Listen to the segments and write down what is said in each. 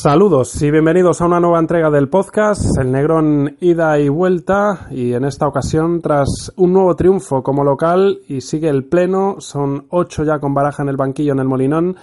Saludos y bienvenidos a una nueva entrega del podcast, El Negrón Ida y Vuelta, y en esta ocasión tras un nuevo triunfo como local y sigue el pleno, son ocho ya con baraja en el banquillo en el Molinón,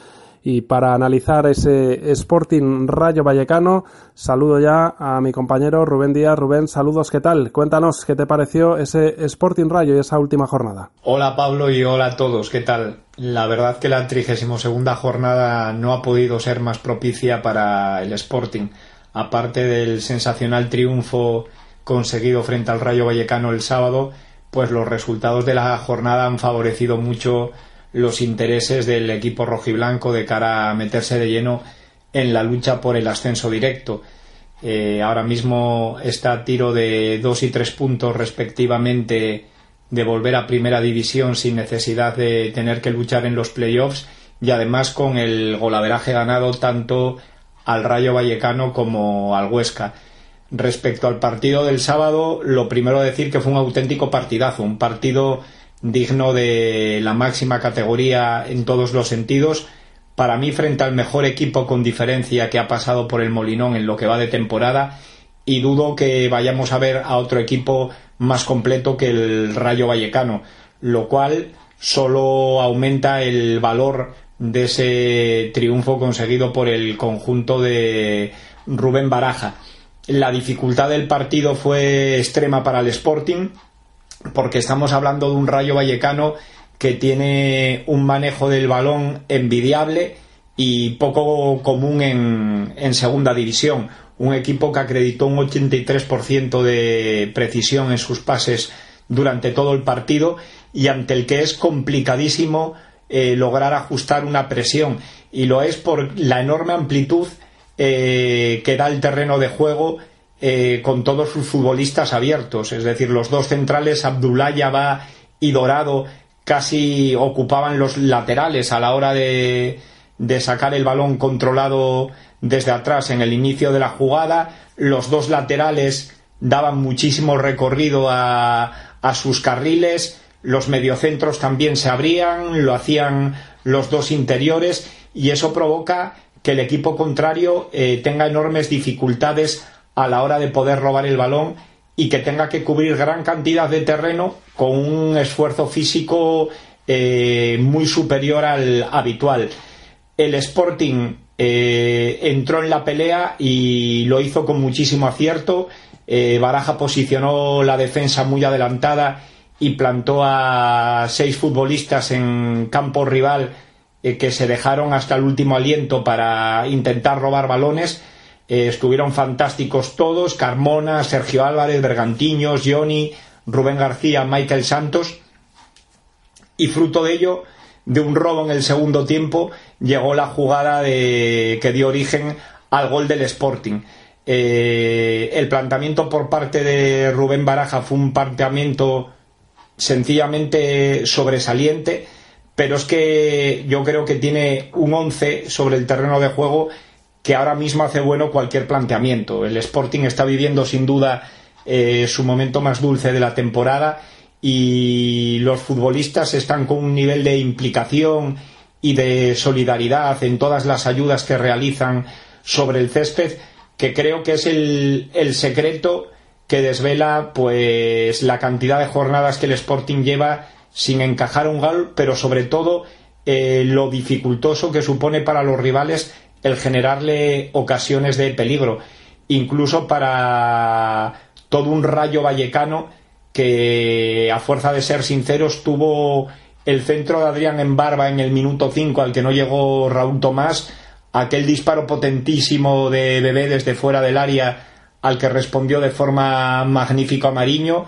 y para analizar ese Sporting Rayo Vallecano, saludo ya a mi compañero Rubén Díaz. Rubén, saludos, ¿qué tal? Cuéntanos qué te pareció ese Sporting Rayo y esa última jornada. Hola Pablo y hola a todos, ¿qué tal? La verdad que la 32 jornada no ha podido ser más propicia para el Sporting. Aparte del sensacional triunfo conseguido frente al Rayo Vallecano el sábado, pues los resultados de la jornada han favorecido mucho los intereses del equipo rojiblanco de cara a meterse de lleno en la lucha por el ascenso directo. Eh, ahora mismo está a tiro de dos y tres puntos respectivamente de volver a primera división sin necesidad de tener que luchar en los playoffs y además con el golaveraje ganado tanto al Rayo Vallecano como al Huesca. Respecto al partido del sábado, lo primero decir que fue un auténtico partidazo, un partido digno de la máxima categoría en todos los sentidos. Para mí, frente al mejor equipo con diferencia que ha pasado por el Molinón en lo que va de temporada, y dudo que vayamos a ver a otro equipo más completo que el Rayo Vallecano, lo cual solo aumenta el valor de ese triunfo conseguido por el conjunto de Rubén Baraja. La dificultad del partido fue extrema para el Sporting, porque estamos hablando de un Rayo Vallecano que tiene un manejo del balón envidiable y poco común en, segunda división. Un equipo que acreditó un 83% de precisión en sus pases durante todo el partido y ante el que es complicadísimo eh, lograr ajustar una presión. Y lo es por la enorme amplitud eh, que da el terreno de juego eh, con todos sus futbolistas abiertos. Es decir, los dos centrales, Abdullah Yaba y Dorado, casi ocupaban los laterales a la hora de, de sacar el balón controlado desde atrás en el inicio de la jugada. Los dos laterales daban muchísimo recorrido a, a sus carriles. Los mediocentros también se abrían, lo hacían los dos interiores y eso provoca que el equipo contrario eh, tenga enormes dificultades a la hora de poder robar el balón y que tenga que cubrir gran cantidad de terreno con un esfuerzo físico eh, muy superior al habitual. El Sporting eh, entró en la pelea y lo hizo con muchísimo acierto. Eh, Baraja posicionó la defensa muy adelantada y plantó a seis futbolistas en campo rival que se dejaron hasta el último aliento para intentar robar balones eh, estuvieron fantásticos todos, Carmona, Sergio Álvarez, Bergantiños, Johnny, Rubén García, Michael Santos. Y fruto de ello, de un robo en el segundo tiempo, llegó la jugada de, que dio origen al gol del Sporting. Eh, el planteamiento por parte de Rubén Baraja fue un planteamiento sencillamente sobresaliente, pero es que yo creo que tiene un 11 sobre el terreno de juego que ahora mismo hace bueno cualquier planteamiento. El Sporting está viviendo sin duda eh, su momento más dulce de la temporada y los futbolistas están con un nivel de implicación y de solidaridad en todas las ayudas que realizan sobre el césped que creo que es el, secreto que desvela pues la cantidad de jornadas que el Sporting lleva sin encajar un gol, pero sobre todo eh, lo dificultoso que supone para los rivales el generarle ocasiones de peligro, incluso para todo un rayo vallecano que, a fuerza de ser sinceros, tuvo el centro de Adrián en barba en el minuto 5 al que no llegó Raúl Tomás, aquel disparo potentísimo de Bebé desde fuera del área al que respondió de forma magnífica Mariño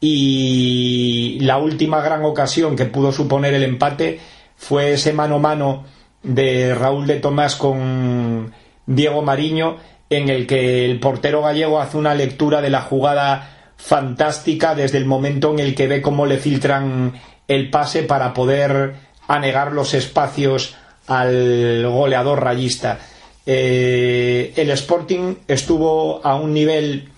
y la última gran ocasión que pudo suponer el empate fue ese mano a mano de Raúl de Tomás con Diego Mariño, en el que el portero gallego hace una lectura de la jugada fantástica desde el momento en el que ve cómo le filtran el pase para poder anegar los espacios al goleador rayista. Eh, el Sporting estuvo a un nivel,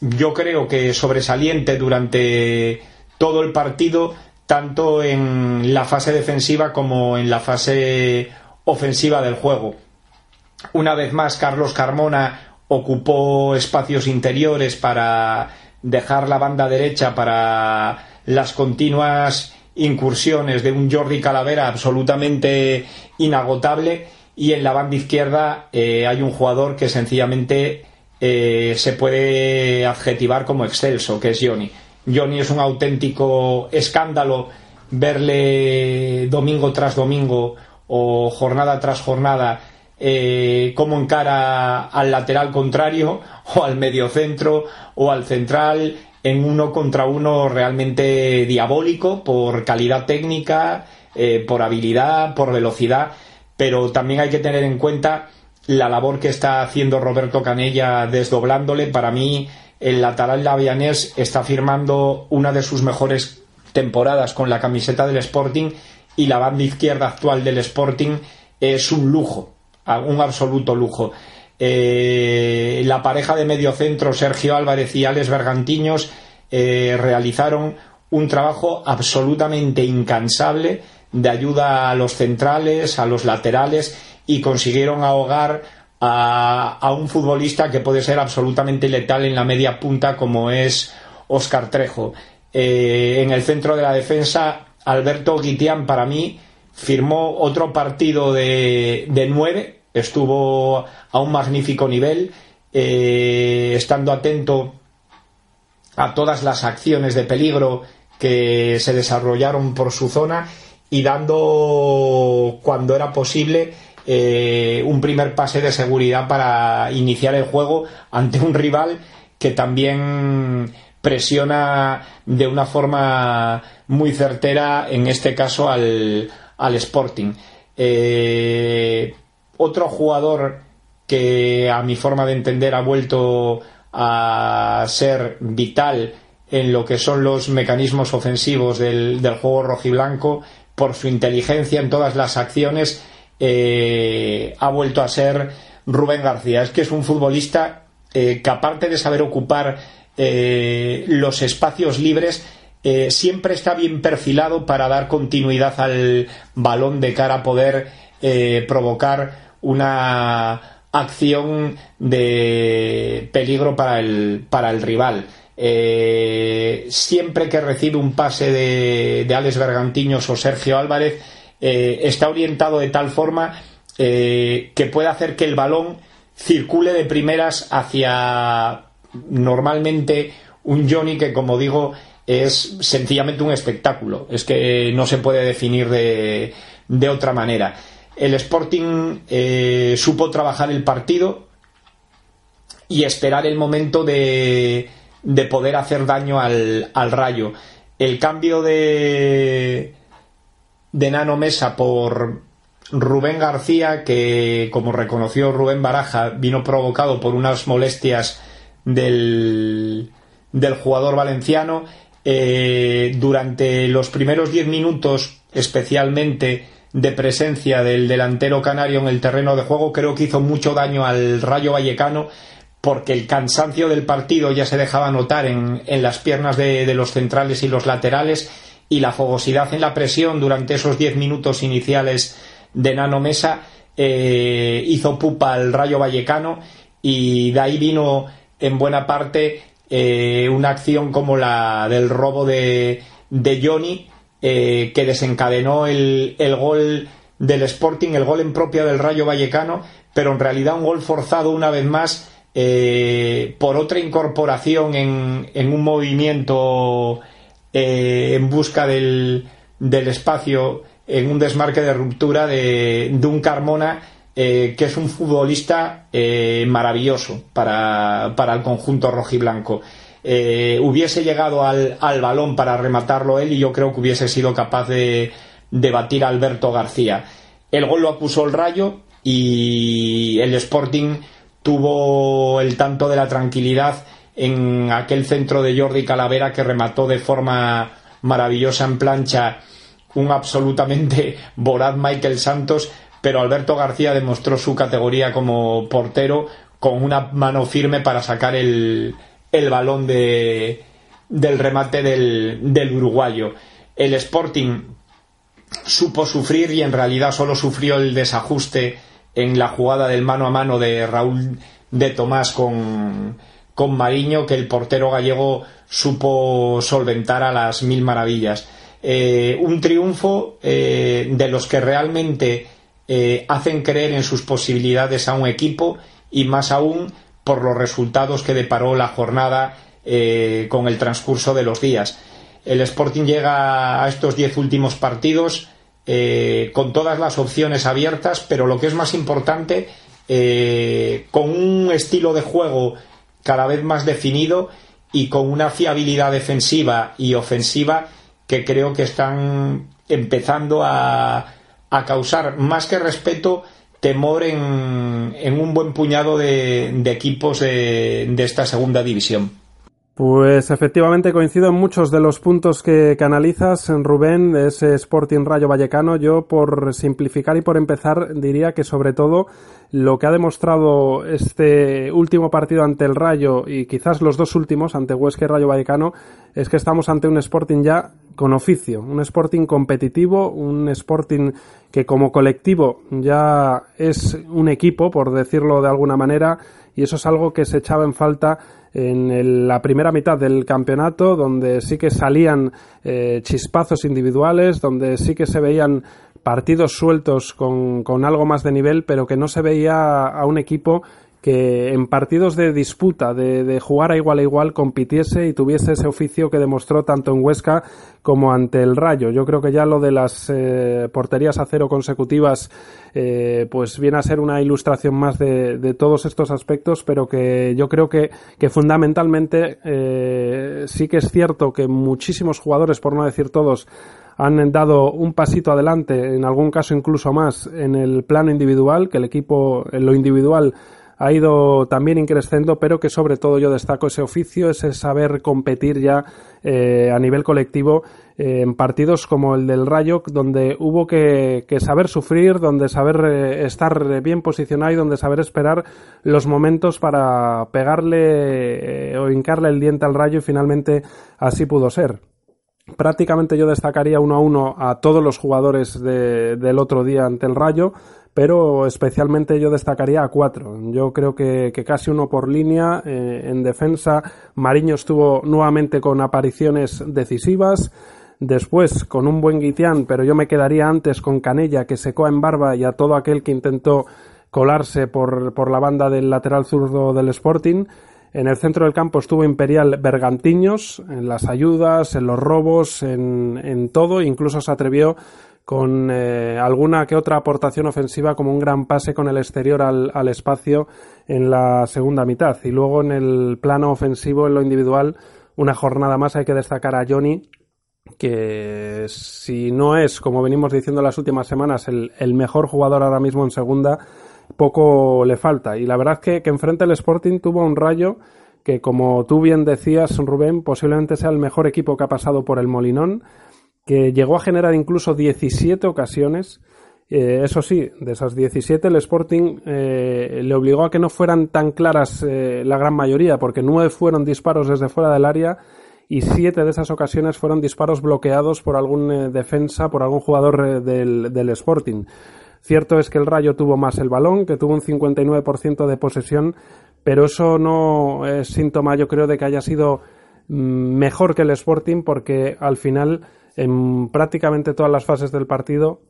yo creo que sobresaliente durante todo el partido, tanto en la fase defensiva como en la fase ofensiva del juego. una vez más Carlos Carmona ocupó espacios interiores para dejar la banda derecha para las continuas incursiones de un Jordi Calavera absolutamente inagotable y en la banda izquierda eh, hay un jugador que sencillamente eh, se puede adjetivar como excelso, que es Johnny. Johnny es un auténtico escándalo verle domingo tras domingo o jornada tras jornada eh, cómo encara al lateral contrario o al mediocentro o al central en uno contra uno realmente diabólico por calidad técnica, eh, por habilidad, por velocidad, pero también hay que tener en cuenta la labor que está haciendo Roberto Canella desdoblándole. Para mí, el lateral Lavianés está firmando una de sus mejores temporadas con la camiseta del Sporting y la banda izquierda actual del Sporting es un lujo, un absoluto lujo. Eh, la pareja de mediocentro Sergio Álvarez y Alex Bergantiños eh, realizaron un trabajo absolutamente incansable de ayuda a los centrales, a los laterales y consiguieron ahogar a, un futbolista que puede ser absolutamente letal en la media punta como es Oscar Trejo. Eh, en el centro de la defensa, Alberto Guitián para mí firmó otro partido de, nueve estuvo a un magnífico nivel, eh, estando atento a todas las acciones de peligro que se desarrollaron por su zona y dando cuando era posible eh, un primer pase de seguridad para iniciar el juego ante un rival que también presiona de una forma muy certera en este caso al, al Sporting. Eh, otro jugador que a mi forma de entender ha vuelto a ser vital en lo que son los mecanismos ofensivos del, juego rojiblanco por su inteligencia en todas las acciones eh, ha vuelto a ser Rubén García. Es que es un futbolista eh, que aparte de saber ocupar eh, los espacios libres, siempre está bien perfilado para dar continuidad al balón de cara a poder provocar una acción de peligro para el, para el rival. Siempre que recibe un pase de, de Alex Bergantiños o Sergio Álvarez, eh, está orientado de tal forma eh, que puede hacer que el balón circule de primeras hacia normalmente un Johnny que, como digo, es sencillamente un espectáculo. Es que no se puede definir de, de otra manera el Sporting eh, supo trabajar el partido y esperar el momento de, de poder hacer daño al, al, rayo. El cambio de, de Nano Mesa por Rubén García, que como reconoció Rubén Baraja, vino provocado por unas molestias del, del jugador valenciano. Eh, durante los primeros diez minutos, especialmente, de presencia del delantero canario en el terreno de juego creo que hizo mucho daño al Rayo Vallecano porque el cansancio del partido ya se dejaba notar en, las piernas de, los centrales y los laterales y la fogosidad en la presión durante esos diez minutos iniciales de Nano Mesa eh, hizo pupa al Rayo Vallecano y de ahí vino en buena parte eh, una acción como la del robo de, de Johnny eh, que desencadenó el, el, gol del Sporting, el gol en propia del Rayo Vallecano, pero en realidad un gol forzado una vez más por otra incorporación en, en un movimiento eh, en busca del, del, espacio, en un desmarque de ruptura de, de un Carmona que es un futbolista maravilloso para, para el conjunto rojiblanco. Eh, hubiese llegado al, balón para rematarlo él y yo creo que hubiese sido capaz de, batir a Alberto García. El gol lo acusó el Rayo y el Sporting tuvo el tanto de la tranquilidad en aquel centro de Jordi Calavera que remató de forma maravillosa en plancha un absolutamente voraz Michael Santos, pero Alberto García demostró su categoría como portero con una mano firme para sacar el, el balón de, del remate del, del uruguayo. El Sporting supo sufrir y en realidad solo sufrió el desajuste en la jugada del mano a mano de Raúl de Tomás con, con Mariño que el portero gallego supo solventar a las mil maravillas. Eh, un triunfo eh, de los que realmente eh, hacen creer en sus posibilidades a un equipo y más aún por los resultados que deparó la jornada con el transcurso de los días. El Sporting llega a estos diez últimos partidos con todas las opciones abiertas, pero lo que es más importante, con un estilo de juego cada vez más definido y con una fiabilidad defensiva y ofensiva que creo que están empezando a, a causar más que respeto temor en, en un buen puñado de, equipos de, de esta segunda división. Pues efectivamente coincido en muchos de los puntos que, que, analizas, Rubén, de ese Sporting Rayo Vallecano. Yo, por simplificar y por empezar, diría que sobre todo lo que ha demostrado este último partido ante el Rayo y quizás los dos últimos ante Huesca y Rayo Vallecano es que estamos ante un Sporting ya con oficio, un Sporting competitivo, un Sporting que como colectivo ya es un equipo, por decirlo de alguna manera, y eso es algo que se echaba en falta en la primera mitad del campeonato, donde sí que salían eh, chispazos individuales, donde sí que se veían partidos sueltos con, con algo más de nivel, pero que no se veía a un equipo que en partidos de disputa, de, jugar a igual a igual, compitiese y tuviese ese oficio que demostró tanto en Huesca como ante el Rayo. Yo creo que ya lo de las eh, porterías a cero consecutivas, eh, pues viene a ser una ilustración más de, todos estos aspectos, pero que yo creo que, que fundamentalmente eh, sí que es cierto que muchísimos jugadores, por no decir todos, han dado un pasito adelante, en algún caso incluso más, en el plano individual, que el equipo en lo individual ha ido también increciendo, pero que sobre todo yo destaco ese oficio, ese saber competir ya eh, a nivel colectivo eh, en partidos como el del Rayo, donde hubo que, saber sufrir, donde saber eh, estar bien posicionado y donde saber esperar los momentos para pegarle o hincarle el diente al Rayo y finalmente así pudo ser. Prácticamente yo destacaría uno a uno a todos los jugadores del otro día ante el Rayo pero especialmente yo destacaría a cuatro. Yo creo que, casi uno por línea. Eh, en defensa, Mariño estuvo nuevamente con apariciones decisivas. Después con un buen Guitián, pero yo me quedaría antes con Canella, que secó en barba, y a todo aquel que intentó colarse por, por la banda del lateral zurdo del Sporting. En el centro del campo estuvo Imperial Bergantiños, en las ayudas, en los robos, en, en todo, incluso se atrevió con eh, alguna que otra aportación ofensiva como un gran pase con el exterior al, espacio en la segunda mitad. Y luego en el plano ofensivo, en lo individual, una jornada más hay que destacar a Johnny, que si no es, como venimos diciendo las últimas semanas, el, el mejor jugador ahora mismo en segunda, poco le falta. Y la verdad es que, que enfrente el Sporting tuvo un rayo que, como tú bien decías, Rubén, posiblemente sea el mejor equipo que ha pasado por el Molinón que llegó a generar incluso 17 ocasiones. Eh, eso sí, de esas 17 el Sporting eh, le obligó a que no fueran tan claras eh, la gran mayoría, porque nueve fueron disparos desde fuera del área y siete de esas ocasiones fueron disparos bloqueados por algún defensa, por algún jugador del, del Sporting. Cierto es que el Rayo tuvo más el balón, que tuvo un 59% de posesión, pero eso no es síntoma, yo creo, de que haya sido mm, mejor que el Sporting, porque al final en prácticamente todas las fases del partido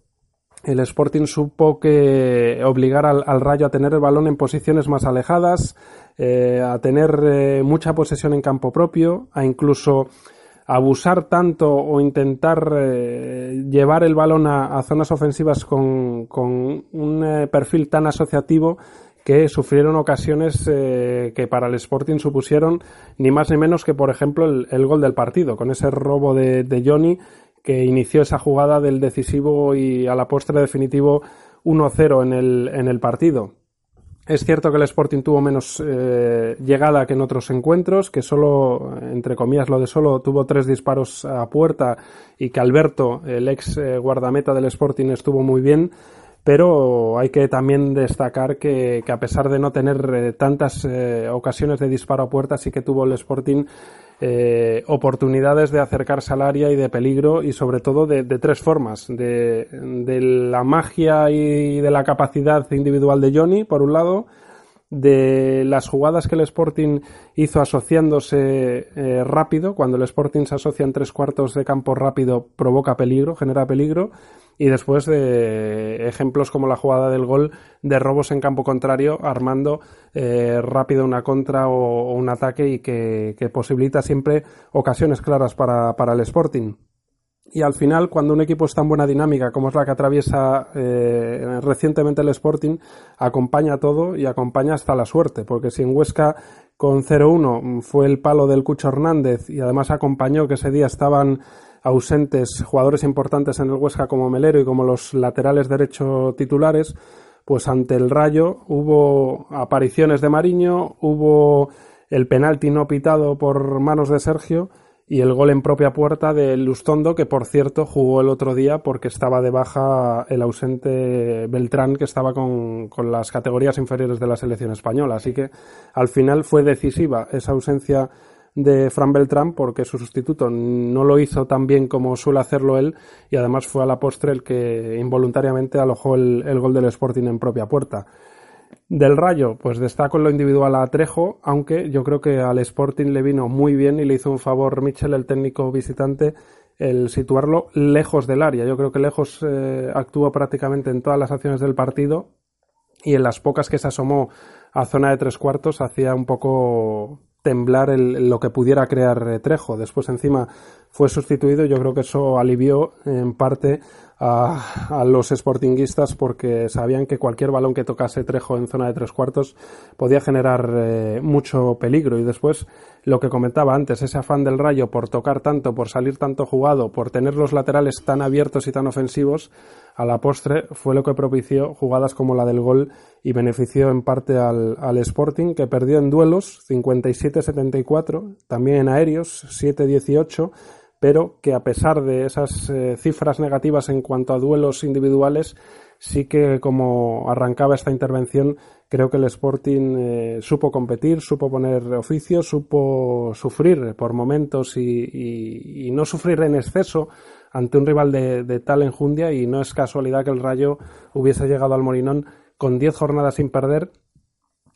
el Sporting supo que obligar al, Rayo a tener el balón en posiciones más alejadas, eh, a tener eh, mucha posesión en campo propio, a incluso abusar tanto o intentar eh, llevar el balón a, zonas ofensivas con, con un perfil tan asociativo que sufrieron ocasiones eh, que para el Sporting supusieron ni más ni menos que, por ejemplo, el, gol del partido, con ese robo de, Johnny que inició esa jugada del decisivo y a la postre definitivo 1-0 en el, en el partido. Es cierto que el Sporting tuvo menos eh, llegada que en otros encuentros, que solo, entre comillas, lo de solo tuvo tres disparos a puerta y que Alberto, el ex eh, guardameta del Sporting, estuvo muy bien pero hay que también destacar que, a pesar de no tener eh, tantas eh, ocasiones de disparo a puerta, sí que tuvo el Sporting eh, oportunidades de acercarse al área y de peligro y sobre todo de, tres formas. De, la magia y de la capacidad individual de Johnny, por un lado, de las jugadas que el Sporting hizo asociándose eh, rápido, cuando el Sporting se asocia en tres cuartos de campo rápido provoca peligro, genera peligro, y después de ejemplos como la jugada del gol de robos en campo contrario, armando eh, rápido una contra o, un ataque y que, posibilita siempre ocasiones claras para, para, el Sporting. Y al final, cuando un equipo está en buena dinámica, como es la que atraviesa eh, recientemente el Sporting, acompaña todo y acompaña hasta la suerte, porque si en Huesca con 0-1 fue el palo del Cucho Hernández y además acompañó que ese día estaban ausentes jugadores importantes en el Huesca como Melero y como los laterales derecho titulares, pues ante el Rayo hubo apariciones de Mariño, hubo el penalti no pitado por manos de Sergio y el gol en propia puerta de Lustondo, que por cierto jugó el otro día porque estaba de baja el ausente Beltrán, que estaba con, con las categorías inferiores de la selección española. Así que al final fue decisiva esa ausencia de Fran Beltrán porque su sustituto no lo hizo tan bien como suele hacerlo él y además fue a la postre el que involuntariamente alojó el, gol del Sporting en propia puerta. Del Rayo, pues destaco en lo individual a Trejo, aunque yo creo que al Sporting le vino muy bien y le hizo un favor Michel, el técnico visitante, el situarlo lejos del área. Yo creo que lejos eh, actuó prácticamente en todas las acciones del partido y en las pocas que se asomó a zona de tres cuartos hacía un poco temblar lo que pudiera crear Trejo. Después encima fue sustituido. Yo creo que eso alivió en parte a, los sportinguistas porque sabían que cualquier balón que tocase Trejo en zona de tres cuartos podía generar eh, mucho peligro. Y después lo que comentaba antes, ese afán del Rayo por tocar tanto, por salir tanto jugado, por tener los laterales tan abiertos y tan ofensivos, a la postre fue lo que propició jugadas como la del gol y benefició en parte al, al Sporting que perdió en duelos 57-74, también en aéreos 7-18 pero que a pesar de esas eh, cifras negativas en cuanto a duelos individuales, sí que como arrancaba esta intervención, creo que el Sporting eh, supo competir, supo poner oficio, supo sufrir por momentos y, no sufrir en exceso ante un rival de, tal enjundia y no es casualidad que el Rayo hubiese llegado al Morinón con 10 jornadas sin perder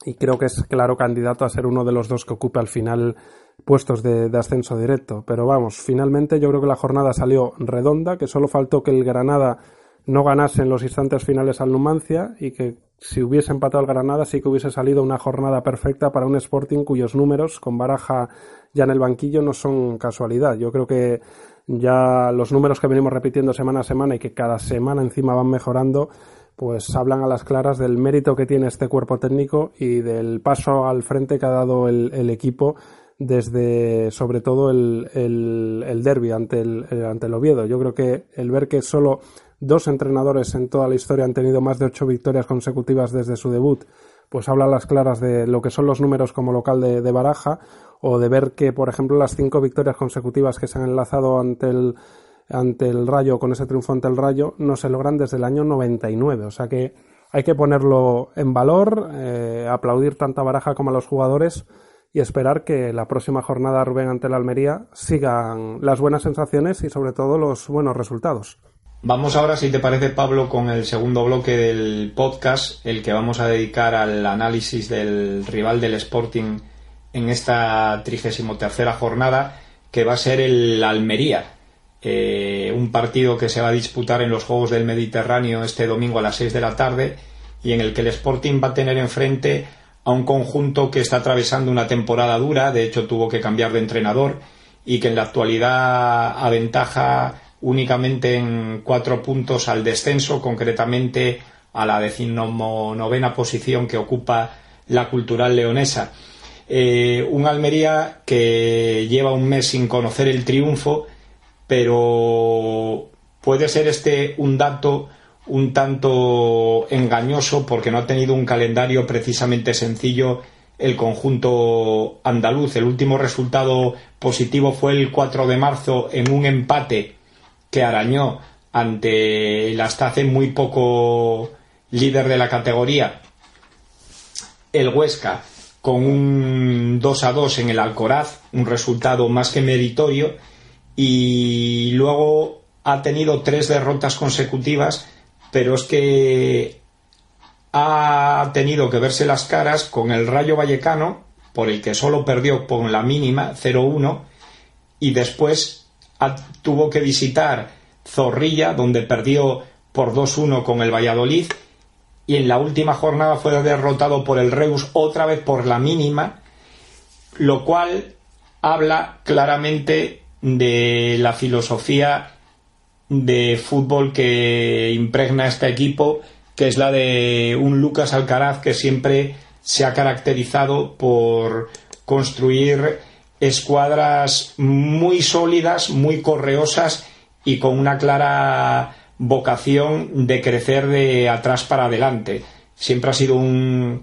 y creo que es claro candidato a ser uno de los dos que ocupe al final puestos de, ascenso directo. Pero vamos, finalmente yo creo que la jornada salió redonda, que solo faltó que el Granada no ganase en los instantes finales al Numancia y que si hubiese empatado el Granada sí que hubiese salido una jornada perfecta para un Sporting cuyos números con Baraja ya en el banquillo no son casualidad. Yo creo que ya los números que venimos repitiendo semana a semana y que cada semana encima van mejorando pues hablan a las claras del mérito que tiene este cuerpo técnico y del paso al frente que ha dado el, equipo desde sobre todo el, el, derby ante el, ante el Oviedo. Yo creo que el ver que solo dos entrenadores en toda la historia han tenido más de ocho victorias consecutivas desde su debut, pues habla a las claras de lo que son los números como local de, de Baraja, o de ver que, por ejemplo, las cinco victorias consecutivas que se han enlazado ante el ante el Rayo, con ese triunfo ante el Rayo, no se logran desde el año 99. O sea que hay que ponerlo en valor, eh, aplaudir tanto a Baraja como a los jugadores y esperar que la próxima jornada Rubén ante la Almería sigan las buenas sensaciones y sobre todo los buenos resultados. Vamos ahora, si te parece, Pablo, con el segundo bloque del podcast, el que vamos a dedicar al análisis del rival del Sporting en esta trigésimo tercera jornada, que va a ser el Almería. Eh, un partido que se va a disputar en los Juegos del Mediterráneo este domingo a las 6 de la tarde y en el que el Sporting va a tener enfrente a un conjunto que está atravesando una temporada dura, de hecho tuvo que cambiar de entrenador y que en la actualidad aventaja únicamente en cuatro puntos al descenso, concretamente a la decimonovena posición que ocupa la cultural leonesa. Eh, un Almería que lleva un mes sin conocer el triunfo pero puede ser este un dato un tanto engañoso porque no ha tenido un calendario precisamente sencillo el conjunto andaluz. El último resultado positivo fue el 4 de marzo en un empate que arañó ante el hasta hace muy poco líder de la categoría, el Huesca, con un 2 a 2 en el Alcoraz, un resultado más que meritorio, y luego ha tenido tres derrotas consecutivas, pero es que ha tenido que verse las caras con el Rayo Vallecano, por el que solo perdió con la mínima 0-1, y después tuvo que visitar Zorrilla, donde perdió por 2-1 con el Valladolid, y en la última jornada fue derrotado por el Reus otra vez por la mínima, lo cual habla claramente de la filosofía de fútbol que impregna este equipo, que es la de un Lucas Alcaraz que siempre se ha caracterizado por construir escuadras muy sólidas, muy correosas y con una clara vocación de crecer de atrás para adelante. Siempre ha sido un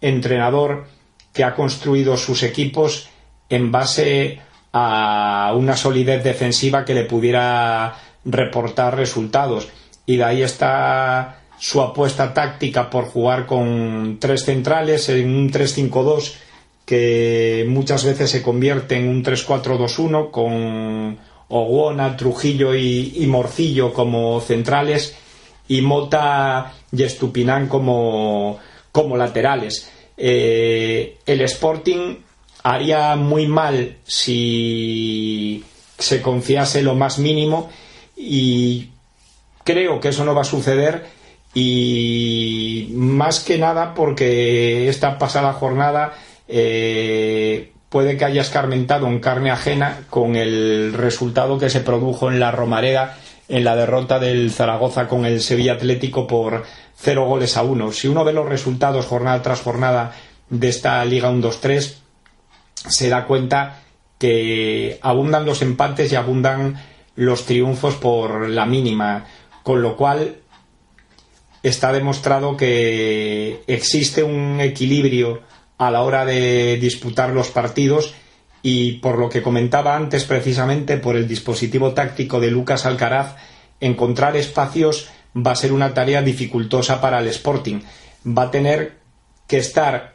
entrenador que ha construido sus equipos en base a una solidez defensiva que le pudiera reportar resultados. Y de ahí está su apuesta táctica por jugar con tres centrales en un 3-5-2 que muchas veces se convierte en un 3-4-2-1 con Oguona, Trujillo y, Morcillo como centrales y Mota y Estupinán como, como laterales. Eh, el Sporting haría muy mal si se confiase lo más mínimo y creo que eso no va a suceder y más que nada porque esta pasada jornada eh, puede que haya escarmentado en carne ajena con el resultado que se produjo en la Romareda en la derrota del Zaragoza con el Sevilla Atlético por cero goles a uno. Si uno ve los resultados jornada tras jornada de esta Liga 1-2-3, se da cuenta que abundan los empates y abundan los triunfos por la mínima, con lo cual está demostrado que existe un equilibrio a la hora de disputar los partidos y por lo que comentaba antes precisamente por el dispositivo táctico de Lucas Alcaraz encontrar espacios va a ser una tarea dificultosa para el Sporting. Va a tener que estar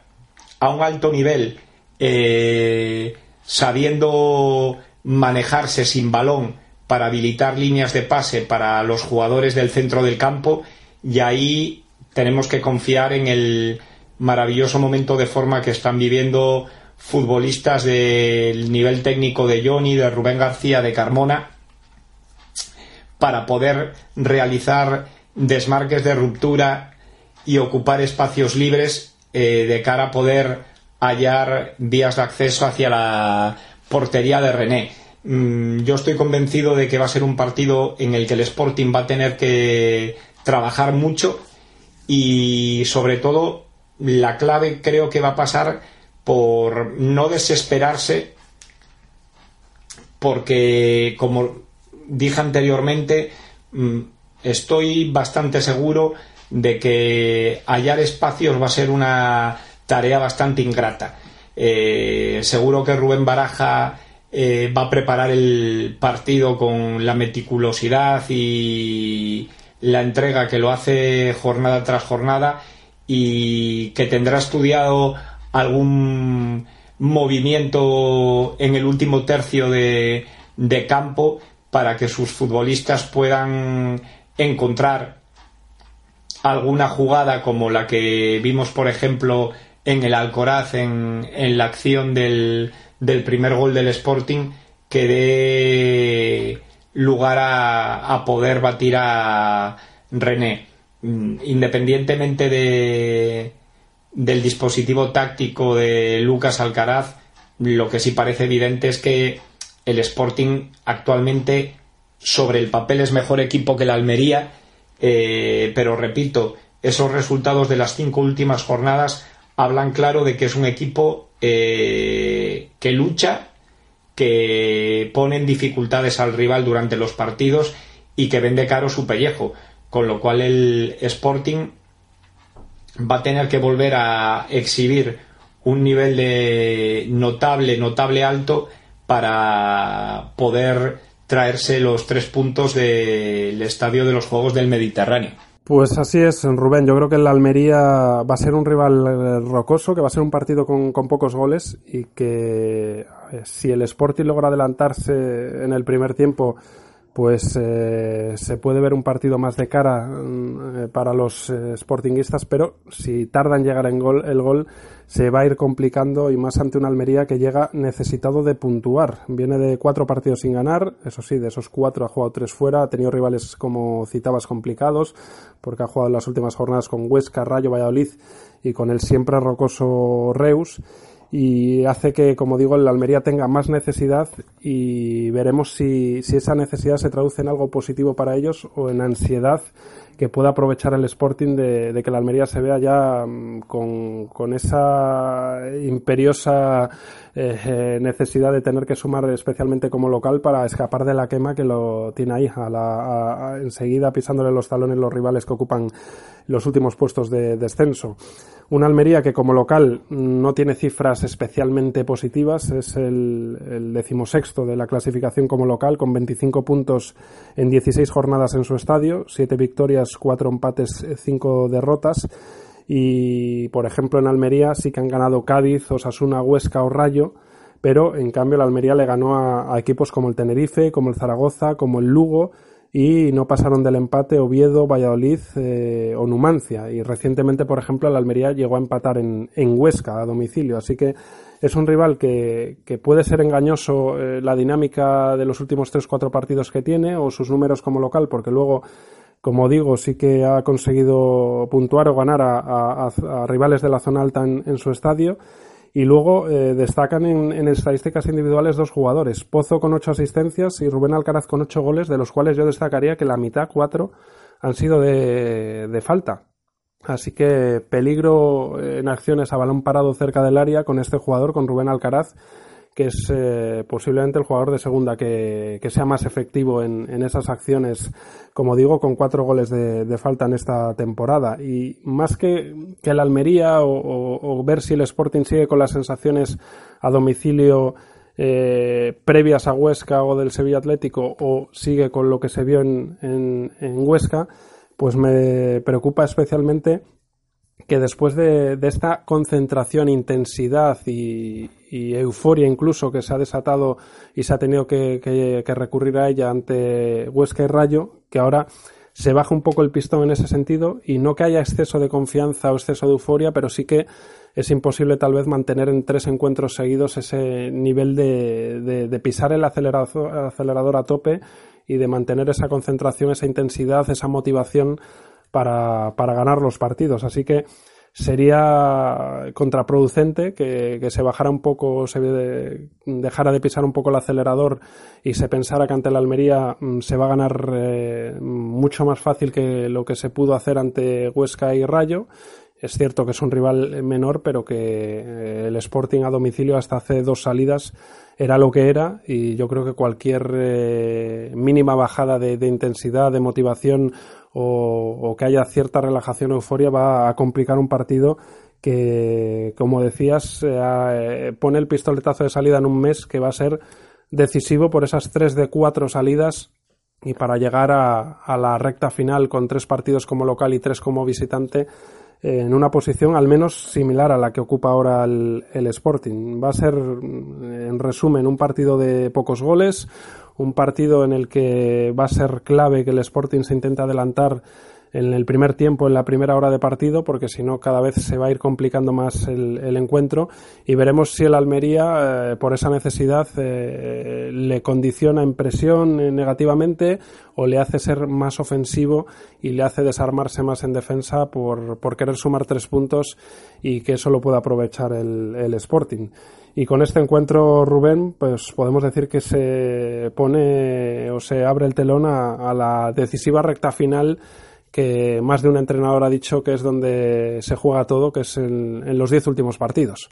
a un alto nivel eh, sabiendo manejarse sin balón para habilitar líneas de pase para los jugadores del centro del campo y ahí tenemos que confiar en el maravilloso momento de forma que están viviendo futbolistas del nivel técnico de Johnny, de Rubén García, de Carmona, para poder realizar desmarques de ruptura y ocupar espacios libres eh, de cara a poder hallar vías de acceso hacia la portería de René. Mm, yo estoy convencido de que va a ser un partido en el que el Sporting va a tener que trabajar mucho y sobre todo la clave creo que va a pasar por no desesperarse porque como dije anteriormente mm, estoy bastante seguro de que hallar espacios va a ser una tarea bastante ingrata. Eh, seguro que Rubén Baraja eh, va a preparar el partido con la meticulosidad y la entrega que lo hace jornada tras jornada y que tendrá estudiado algún movimiento en el último tercio de, campo para que sus futbolistas puedan encontrar alguna jugada como la que vimos, por ejemplo, en el Alcoraz, en, la acción del, primer gol del Sporting, que dé lugar a, poder batir a René. Mm, independientemente de, del dispositivo táctico de Lucas Alcaraz, lo que sí parece evidente es que el Sporting actualmente sobre el papel es mejor equipo que la Almería, eh, pero repito, esos resultados de las cinco últimas jornadas hablan claro de que es un equipo eh, que lucha, que pone en dificultades al rival durante los partidos y que vende caro su pellejo con lo cual el Sporting va a tener que volver a exhibir un nivel de notable, notable alto para poder traerse los tres puntos del estadio de los Juegos del Mediterráneo. Pues así es, Rubén. Yo creo que el Almería va a ser un rival eh, rocoso, que va a ser un partido con, con pocos goles y que si el Sporting logra adelantarse en el primer tiempo pues eh, se puede ver un partido más de cara mm, eh, para los eh, sportinguistas, pero si tarda en llegar en gol, el gol se va a ir complicando y más ante una Almería que llega necesitado de puntuar. Viene de cuatro partidos sin ganar, eso sí, de esos cuatro ha jugado tres fuera, ha tenido rivales como citabas complicados, porque ha jugado en las últimas jornadas con Huesca, Rayo, Valladolid y con el siempre rocoso Reus y hace que, como digo, el Almería tenga más necesidad y veremos si, si esa necesidad se traduce en algo positivo para ellos o en ansiedad que pueda aprovechar el Sporting de, de que la Almería se vea ya mm, con, con esa imperiosa eh, necesidad de tener que sumar especialmente como local para escapar de la quema que lo tiene ahí, a la, enseguida pisándole los talones los rivales que ocupan los últimos puestos de descenso. Una Almería que como local no tiene cifras especialmente positivas, es el, el decimosexto de la clasificación como local, con 25 puntos en 16 jornadas en su estadio, 7 victorias, 4 empates, 5 derrotas. Y, por ejemplo, en Almería sí que han ganado Cádiz, Osasuna, Huesca o Rayo, pero en cambio la Almería le ganó a, equipos como el Tenerife, como el Zaragoza, como el Lugo, y no pasaron del empate Oviedo, Valladolid eh, o Numancia. Y recientemente, por ejemplo, el Almería llegó a empatar en, en Huesca a domicilio. Así que es un rival que, que puede ser engañoso eh, la dinámica de los últimos tres cuatro partidos que tiene o sus números como local, porque luego, como digo, sí que ha conseguido puntuar o ganar a, a, rivales de la zona alta en, su estadio y luego eh, destacan en, estadísticas individuales dos jugadores, Pozo con ocho asistencias y Rubén Alcaraz con ocho goles, de los cuales yo destacaría que la mitad, cuatro, han sido de, de falta. Así que peligro en acciones a balón parado cerca del área con este jugador, con Rubén Alcaraz, que es eh, posiblemente el jugador de segunda que, que sea más efectivo en, en, esas acciones, como digo, con cuatro goles de, de, falta en esta temporada. Y más que, que el Almería o, ver si el Sporting sigue con las sensaciones a domicilio eh, previas a Huesca o del Sevilla Atlético o sigue con lo que se vio en, en, en Huesca, pues me preocupa especialmente que después de, de, esta concentración, intensidad y, y, euforia incluso que se ha desatado y se ha tenido que, que, recurrir a ella ante Huesca y Rayo, que ahora se baja un poco el pistón en ese sentido y no que haya exceso de confianza o exceso de euforia, pero sí que es imposible tal vez mantener en tres encuentros seguidos ese nivel de, de, pisar el acelerador, el acelerador a tope y de mantener esa concentración, esa intensidad, esa motivación para, para ganar los partidos. Así que sería contraproducente que, que, se bajara un poco, se de, dejara de pisar un poco el acelerador y se pensara que ante la Almería mm, se va a ganar eh, mucho más fácil que lo que se pudo hacer ante Huesca y Rayo. Es cierto que es un rival menor, pero que eh, el Sporting a domicilio hasta hace dos salidas era lo que era y yo creo que cualquier eh, mínima bajada de, intensidad, de motivación o, que haya cierta relajación o euforia va a complicar un partido que, como decías, eh, pone el pistoletazo de salida en un mes que va a ser decisivo por esas tres de cuatro salidas y para llegar a, a la recta final con tres partidos como local y tres como visitante en una posición al menos similar a la que ocupa ahora el, el, Sporting. Va a ser, en resumen, un partido de pocos goles, un partido en el que va a ser clave que el Sporting se intente adelantar en el primer tiempo, en la primera hora de partido, porque si no cada vez se va a ir complicando más el, el encuentro y veremos si el Almería, eh, por esa necesidad, eh, le condiciona en presión eh, negativamente o le hace ser más ofensivo y le hace desarmarse más en defensa por, por querer sumar tres puntos y que eso lo pueda aprovechar el, el Sporting. Y con este encuentro, Rubén, pues podemos decir que se pone o se abre el telón a, a la decisiva recta final que más de un entrenador ha dicho que es donde se juega todo, que es en, los diez últimos partidos.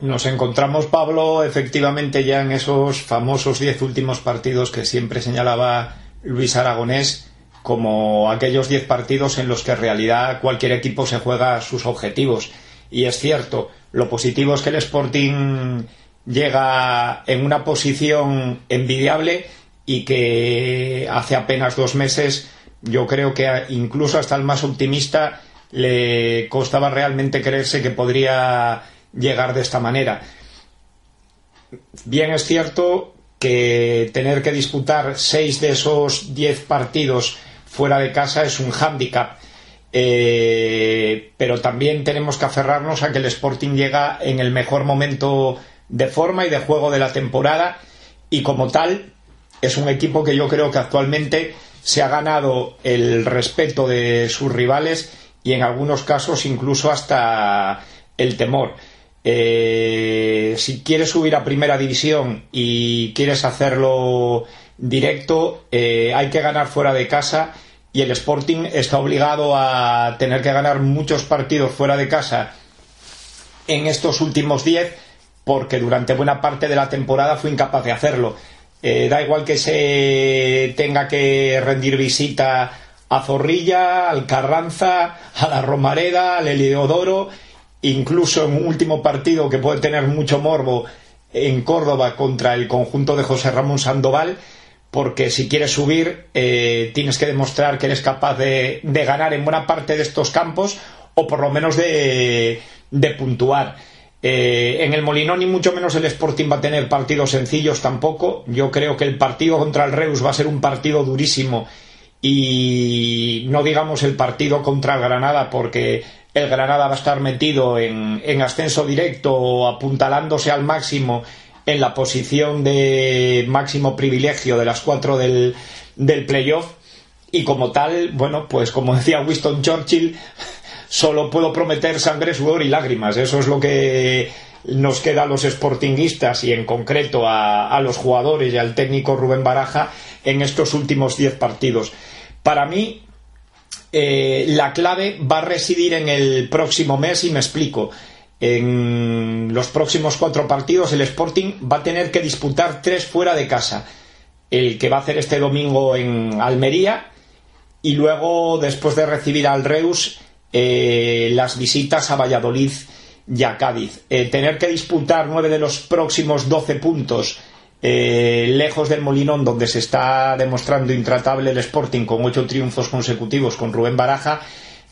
Nos encontramos, Pablo, efectivamente ya en esos famosos diez últimos partidos que siempre señalaba Luis Aragonés como aquellos diez partidos en los que en realidad cualquier equipo se juega sus objetivos. Y es cierto, lo positivo es que el Sporting llega en una posición envidiable y que hace apenas dos meses Yo creo que incluso hasta el más optimista le costaba realmente creerse que podría llegar de esta manera. Bien es cierto que tener que disputar seis de esos diez partidos fuera de casa es un hándicap. Eh, pero también tenemos que aferrarnos a que el Sporting llega en el mejor momento de forma y de juego de la temporada y como tal es un equipo que yo creo que actualmente se ha ganado el respeto de sus rivales y en algunos casos incluso hasta el temor. Eh, si quieres subir a primera división y quieres hacerlo directo, eh, hay que ganar fuera de casa y el Sporting está obligado a tener que ganar muchos partidos fuera de casa en estos últimos 10 porque durante buena parte de la temporada fue incapaz de hacerlo. Eh, da igual que se tenga que rendir visita a Zorrilla, al Carranza, a la Romareda, al Eliodoro incluso en un último partido que puede tener mucho morbo en Córdoba contra el conjunto de José Ramón Sandoval, porque si quieres subir eh, tienes que demostrar que eres capaz de, ganar en buena parte de estos campos o por lo menos de, puntuar. Eh, en el Molinón ni mucho menos el Sporting va a tener partidos sencillos tampoco. Yo creo que el partido contra el Reus va a ser un partido durísimo y no digamos el partido contra el Granada porque el Granada va a estar metido en, ascenso directo, apuntalándose al máximo en la posición de máximo privilegio de las cuatro del, del playoff. Y como tal, bueno, pues como decía Winston Churchill, solo puedo prometer sangre, sudor y lágrimas. Eso es lo que nos queda a los sportinguistas y en concreto a, los jugadores y al técnico Rubén Baraja en estos últimos diez partidos. Para mí, eh, la clave va a residir en el próximo mes y me explico. En los próximos cuatro partidos el Sporting va a tener que disputar tres fuera de casa. El que va a hacer este domingo en Almería y luego, después de recibir al Reus, eh, las visitas a Valladolid y a Cádiz. Eh, tener que disputar nueve de los próximos doce puntos eh, lejos del Molinón, donde se está demostrando intratable el Sporting con ocho triunfos consecutivos con Rubén Baraja,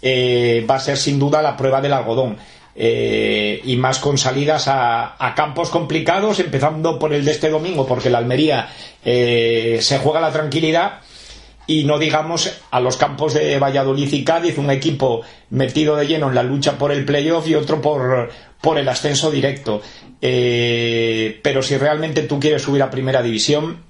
va a ser sin duda la prueba del algodón. Y más con salidas a, campos complicados, empezando por el de este domingo, porque la Almería se juega la tranquilidad y no digamos a los campos de Valladolid y Cádiz, un equipo metido de lleno en la lucha por el playoff y otro por, por el ascenso directo. Eh, pero si realmente tú quieres subir a primera división,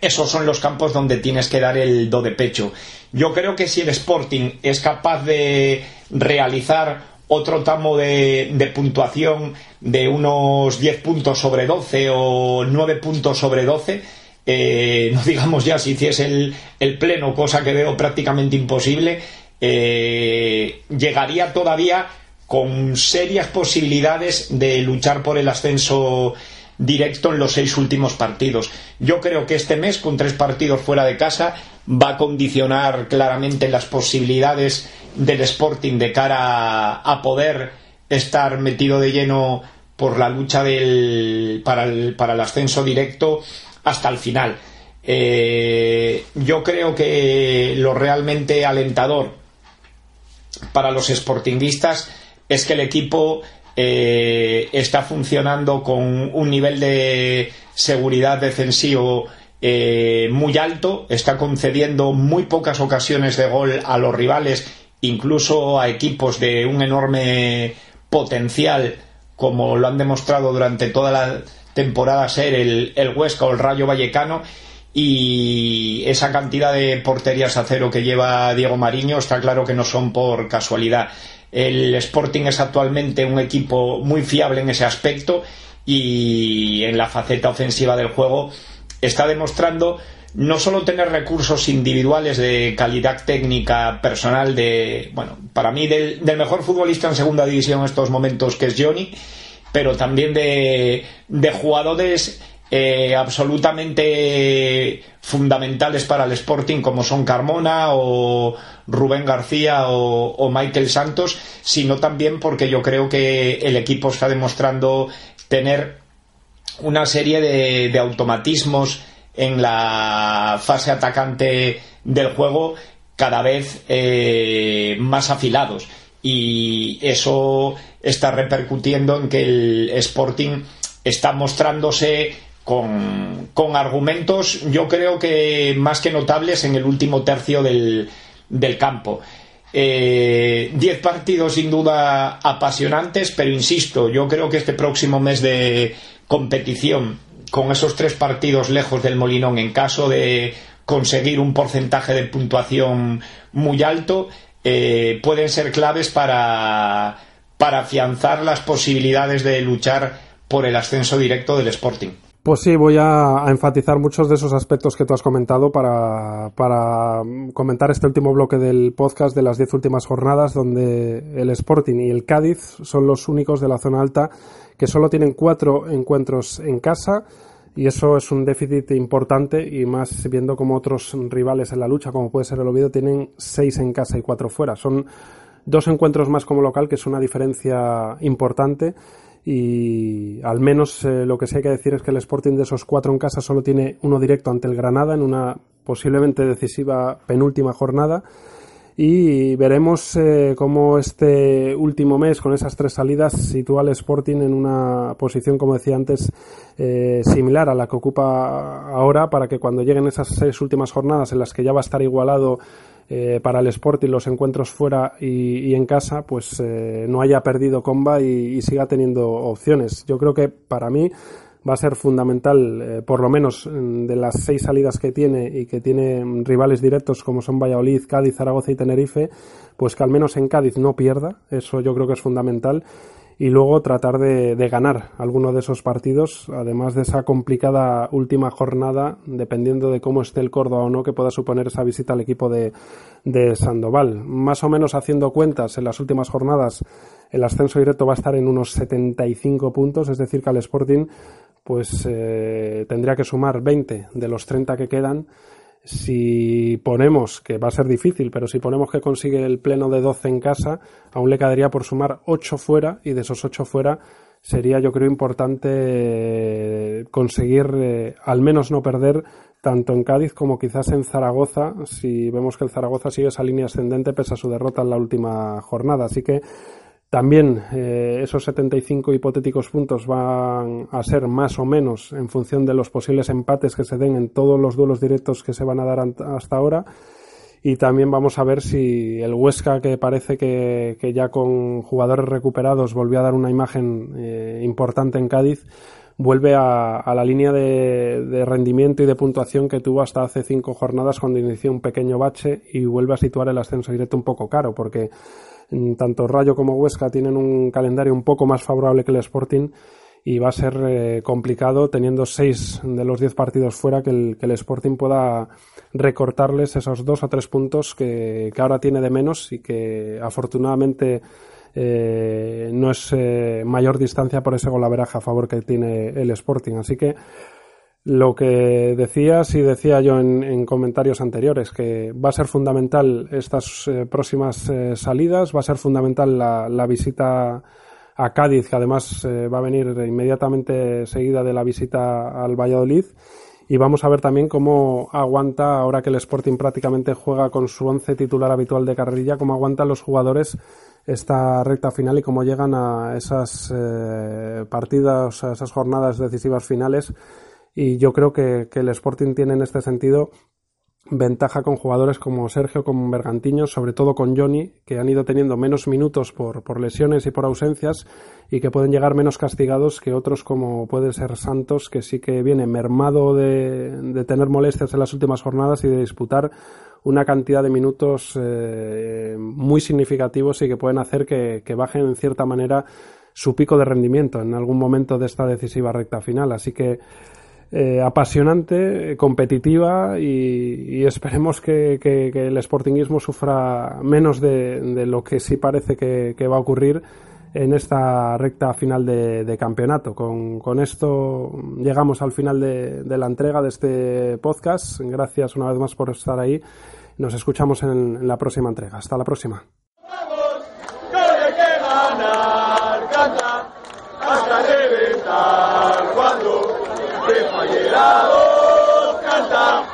esos son los campos donde tienes que dar el do de pecho. Yo creo que si el Sporting es capaz de realizar otro tamo de, puntuación de unos 10 puntos sobre 12 o 9 puntos sobre 12, eh, no digamos ya si hiciese el, pleno, cosa que veo prácticamente imposible, eh, llegaría todavía con serias posibilidades de luchar por el ascenso directo en los seis últimos partidos. Yo creo que este mes, con tres partidos fuera de casa, va a condicionar claramente las posibilidades del Sporting de cara a, poder estar metido de lleno por la lucha del, para, el, ascenso directo hasta el final. Eh, yo creo que lo realmente alentador para los sportinguistas es que el equipo eh, está funcionando con un nivel de seguridad defensivo eh, muy alto, está concediendo muy pocas ocasiones de gol a los rivales, incluso a equipos de un enorme potencial, como lo han demostrado durante toda la temporada ser el, el Huesca o el Rayo Vallecano, y esa cantidad de porterías a cero que lleva Diego Mariño está claro que no son por casualidad. El Sporting es actualmente un equipo muy fiable en ese aspecto y en la faceta ofensiva del juego está demostrando no solo tener recursos individuales de calidad técnica personal de, bueno, para mí del, mejor futbolista en segunda división en estos momentos que es Johnny, pero también de, jugadores eh, absolutamente fundamentales para el Sporting como son Carmona o Rubén García o, Michael Santos, sino también porque yo creo que el equipo está demostrando tener una serie de, automatismos en la fase atacante del juego cada vez eh, más afilados y eso está repercutiendo en que el Sporting está mostrándose con, con argumentos yo creo que más que notables en el último tercio del, del campo. Eh, diez partidos sin duda apasionantes, pero insisto, yo creo que este próximo mes de competición, con esos tres partidos lejos del Molinón, en caso de conseguir un porcentaje de puntuación muy alto, eh, pueden ser claves para, para afianzar las posibilidades de luchar por el ascenso directo del Sporting. Pues sí, voy a, enfatizar muchos de esos aspectos que tú has comentado para, para comentar este último bloque del podcast de las diez últimas jornadas, donde el Sporting y el Cádiz son los únicos de la zona alta que solo tienen cuatro encuentros en casa y eso es un déficit importante y más viendo como otros rivales en la lucha, como puede ser el Oviedo, tienen seis en casa y cuatro fuera. Son dos encuentros más como local, que es una diferencia importante y al menos eh, lo que sí hay que decir es que el Sporting de esos cuatro en casa solo tiene uno directo ante el Granada en una posiblemente decisiva penúltima jornada y veremos eh, cómo este último mes con esas tres salidas sitúa al Sporting en una posición como decía antes eh, similar a la que ocupa ahora para que cuando lleguen esas seis últimas jornadas en las que ya va a estar igualado eh, para el Sporting los encuentros fuera y, en casa, pues eh, no haya perdido comba y, siga teniendo opciones. Yo creo que para mí va a ser fundamental, eh, por lo menos mm, de las seis salidas que tiene y que tiene rivales directos como son Valladolid, Cádiz, Zaragoza y Tenerife, pues que al menos en Cádiz no pierda. Eso yo creo que es fundamental y luego tratar de, ganar alguno de esos partidos, además de esa complicada última jornada, dependiendo de cómo esté el Córdoba o no, que pueda suponer esa visita al equipo de, Sandoval. Más o menos haciendo cuentas, en las últimas jornadas el ascenso directo va a estar en unos 75 puntos, es decir, que al Sporting pues eh, tendría que sumar 20 de los 30 que quedan si ponemos, que va a ser difícil, pero si ponemos que consigue el pleno de 12 en casa, aún le quedaría por sumar 8 fuera y de esos 8 fuera sería yo creo importante eh, conseguir eh, al menos no perder tanto en Cádiz como quizás en Zaragoza, si vemos que el Zaragoza sigue esa línea ascendente pese a su derrota en la última jornada. Así que también eh, esos 75 hipotéticos puntos van a ser más o menos en función de los posibles empates que se den en todos los duelos directos que se van a dar hasta ahora. Y también vamos a ver si el Huesca, que parece que, ya con jugadores recuperados volvió a dar una imagen eh, importante en Cádiz, vuelve a, la línea de, de, rendimiento y de puntuación que tuvo hasta hace cinco jornadas cuando inició un pequeño bache y vuelve a situar el ascenso directo un poco caro, porque tanto Rayo como Huesca tienen un calendario un poco más favorable que el Sporting y va a ser eh, complicado teniendo seis de los diez partidos fuera que el, que el Sporting pueda recortarles esos dos o tres puntos que, ahora tiene de menos y que afortunadamente eh, no es eh, mayor distancia por ese golaveraje a favor que tiene el Sporting. Así que lo que decías y decía yo en, comentarios anteriores, que va a ser fundamental estas eh, próximas eh, salidas, va a ser fundamental la, visita a Cádiz, que además eh, va a venir inmediatamente seguida de la visita al Valladolid. Y vamos a ver también cómo aguanta, ahora que el Sporting prácticamente juega con su once titular habitual de carrerilla, cómo aguantan los jugadores esta recta final y cómo llegan a esas partidas, a esas jornadas decisivas finales y yo creo que, el Sporting tiene en este sentido ventaja con jugadores como Sergio, como Bergantiño, sobre todo con Johnny, que han ido teniendo menos minutos por, por lesiones y por ausencias y que pueden llegar menos castigados que otros como puede ser Santos, que sí que viene mermado de, de tener molestias en las últimas jornadas y de disputar una cantidad de minutos eh, muy significativos y que pueden hacer que, que bajen en cierta manera su pico de rendimiento en algún momento de esta decisiva recta final. Así que eh, apasionante, competitiva y, esperemos que, el sportingismo sufra menos de, lo que sí parece que, va a ocurrir en esta recta final de, campeonato. Con, esto llegamos al final de, la entrega de este podcast. Gracias una vez más por estar ahí. Nos escuchamos en, la próxima entrega. Hasta la próxima. Cuando Fallerados canta,